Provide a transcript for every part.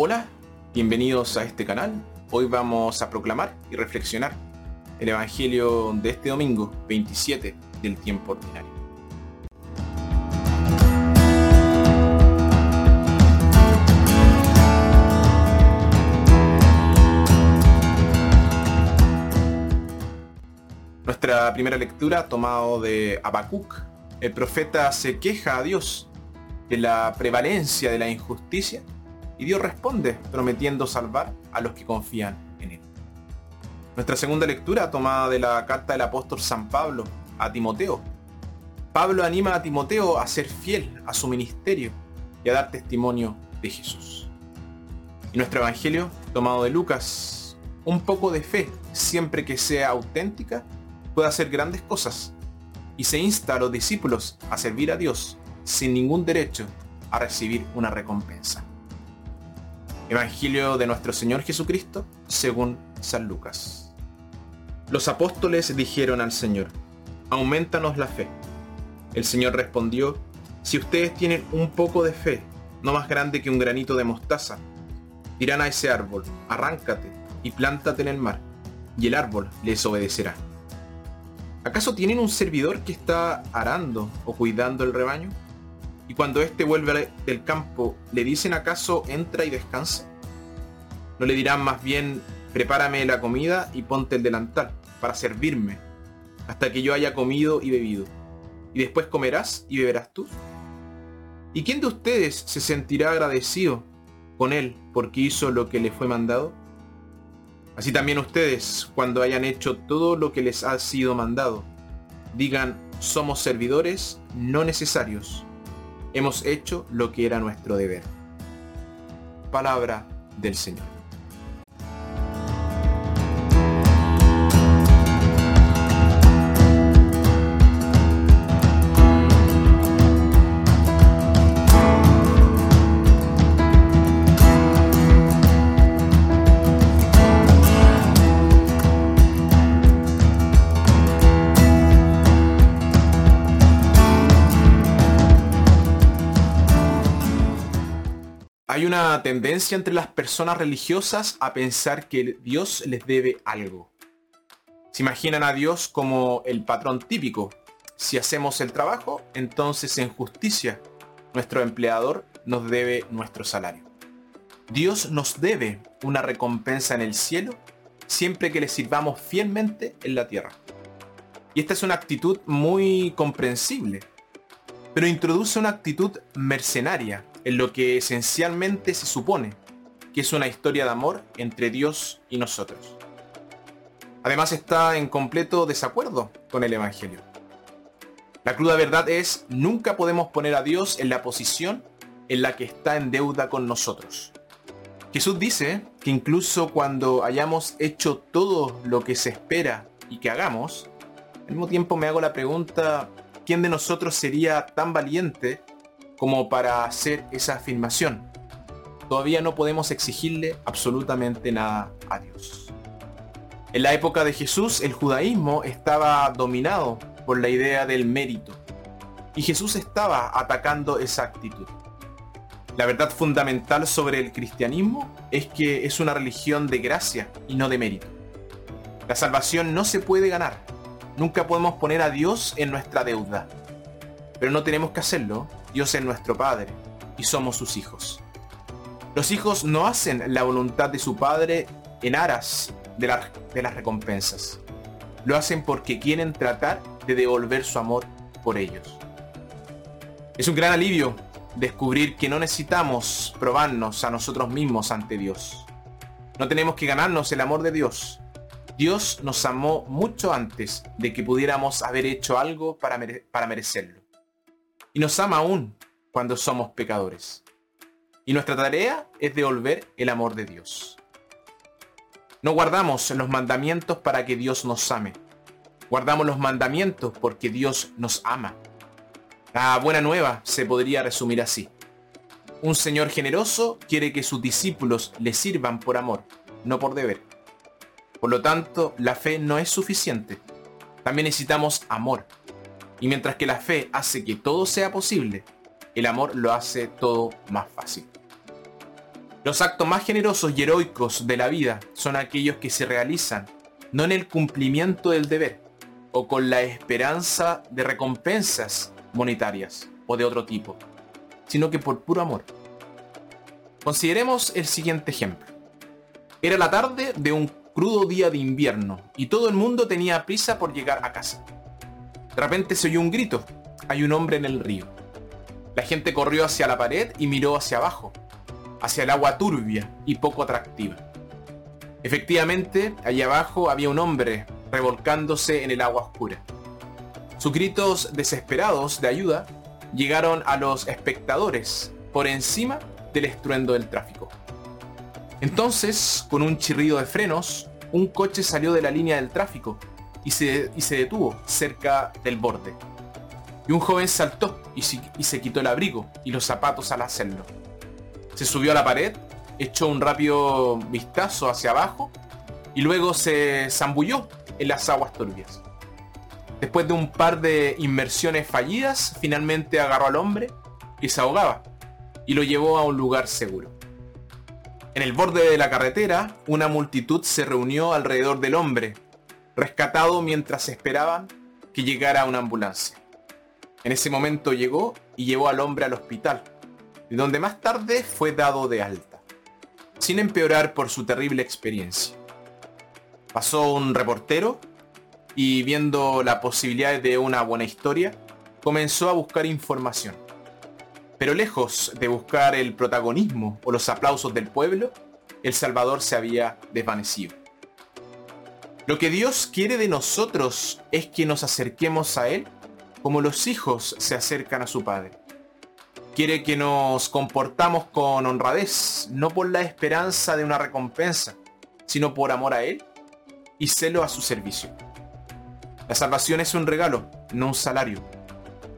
Hola, bienvenidos a este canal. Hoy vamos a proclamar y reflexionar el Evangelio de este domingo 27 del tiempo ordinario. Nuestra primera lectura tomado de Habacuc. El profeta se queja a Dios de la prevalencia de la injusticia y Dios responde prometiendo salvar a los que confían en Él. Nuestra segunda lectura tomada de la carta del apóstol San Pablo a Timoteo. Pablo anima a Timoteo a ser fiel a su ministerio y a dar testimonio de Jesús. Y nuestro Evangelio, tomado de Lucas, un poco de fe, siempre que sea auténtica, puede hacer grandes cosas. Y se insta a los discípulos a servir a Dios sin ningún derecho a recibir una recompensa. Evangelio de nuestro Señor Jesucristo según San Lucas. Los apóstoles dijeron al Señor, aumentanos la fe. El Señor respondió, si ustedes tienen un poco de fe, no más grande que un granito de mostaza, dirán a ese árbol, arráncate y plántate en el mar, y el árbol les obedecerá. ¿Acaso tienen un servidor que está arando o cuidando el rebaño? Y cuando éste vuelve del campo, ¿le dicen acaso entra y descansa? ¿No le dirán más bien, prepárame la comida y ponte el delantal, para servirme, hasta que yo haya comido y bebido? Y después comerás y beberás tú. ¿Y quién de ustedes se sentirá agradecido con él porque hizo lo que le fue mandado? Así también ustedes, cuando hayan hecho todo lo que les ha sido mandado, digan, somos servidores no necesarios hemos hecho lo que era nuestro deber. Palabra del Señor. Hay una tendencia entre las personas religiosas a pensar que Dios les debe algo. Se imaginan a Dios como el patrón típico. Si hacemos el trabajo, entonces en justicia, nuestro empleador nos debe nuestro salario. Dios nos debe una recompensa en el cielo siempre que le sirvamos fielmente en la tierra. Y esta es una actitud muy comprensible, pero introduce una actitud mercenaria en lo que esencialmente se supone que es una historia de amor entre Dios y nosotros. Además está en completo desacuerdo con el Evangelio. La cruda verdad es, nunca podemos poner a Dios en la posición en la que está en deuda con nosotros. Jesús dice que incluso cuando hayamos hecho todo lo que se espera y que hagamos, al mismo tiempo me hago la pregunta, ¿quién de nosotros sería tan valiente como para hacer esa afirmación. Todavía no podemos exigirle absolutamente nada a Dios. En la época de Jesús el judaísmo estaba dominado por la idea del mérito y Jesús estaba atacando esa actitud. La verdad fundamental sobre el cristianismo es que es una religión de gracia y no de mérito. La salvación no se puede ganar. Nunca podemos poner a Dios en nuestra deuda. Pero no tenemos que hacerlo Dios es nuestro Padre y somos sus hijos. Los hijos no hacen la voluntad de su Padre en aras de, las recompensas. Lo hacen porque quieren tratar de devolver su amor por ellos. Es un gran alivio descubrir que no necesitamos probarnos a nosotros mismos ante Dios. No tenemos que ganarnos el amor de Dios. Dios nos amó mucho antes de que pudiéramos haber hecho algo para merecerlo y nos ama aún cuando somos pecadores. Y nuestra tarea es devolver el amor de Dios. No guardamos los mandamientos para que Dios nos ame. Guardamos los mandamientos porque Dios nos ama. La buena nueva se podría resumir así. Un Señor generoso quiere que sus discípulos le sirvan por amor, no por deber. Por lo tanto, la fe no es suficiente. También necesitamos amor. Y mientras que la fe hace que todo sea posible, el amor lo hace todo más fácil. Los actos más generosos y heroicos de la vida son aquellos que se realizan no en el cumplimiento del deber o con la esperanza de recompensas monetarias o de otro tipo, sino que por puro amor. Consideremos el siguiente ejemplo. Era la tarde de un crudo día de invierno y todo el mundo tenía prisa por llegar a casa. De repente se oyó un grito. Hay un hombre en el río. La gente corrió hacia la pared y miró hacia abajo, hacia el agua turbia y poco atractiva. Efectivamente, allá abajo había un hombre revolcándose en el agua oscura. Sus gritos desesperados de ayuda llegaron a los espectadores por encima del estruendo del tráfico. Entonces, con un chirrido de frenos, un coche salió de la línea del tráfico y se, y se detuvo cerca del borde. Y un joven saltó y y se quitó el abrigo y los zapatos al hacerlo. Se subió a la pared, echó un rápido vistazo hacia abajo y luego se zambulló en las aguas turbias. Después de un par de inmersiones fallidas, finalmente agarró al hombre y se ahogaba y lo llevó a un lugar seguro. En el borde de la carretera, una multitud se reunió alrededor del hombre, rescatado mientras esperaban que llegara una ambulancia. En ese momento llegó y llevó al hombre al hospital, de donde más tarde fue dado de alta, sin empeorar por su terrible experiencia. Pasó un reportero y viendo la posibilidad de una buena historia, comenzó a buscar información. Pero lejos de buscar el protagonismo o los aplausos del pueblo, El Salvador se había desvanecido. Lo que Dios quiere de nosotros es que nos acerquemos a Él como los hijos se acercan a su Padre. Quiere que nos comportamos con honradez, no por la esperanza de una recompensa, sino por amor a Él y celo a su servicio. La salvación es un regalo, no un salario.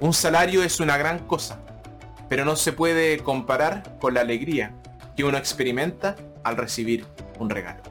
Un salario es una gran cosa, pero no se puede comparar con la alegría que uno experimenta al recibir un regalo.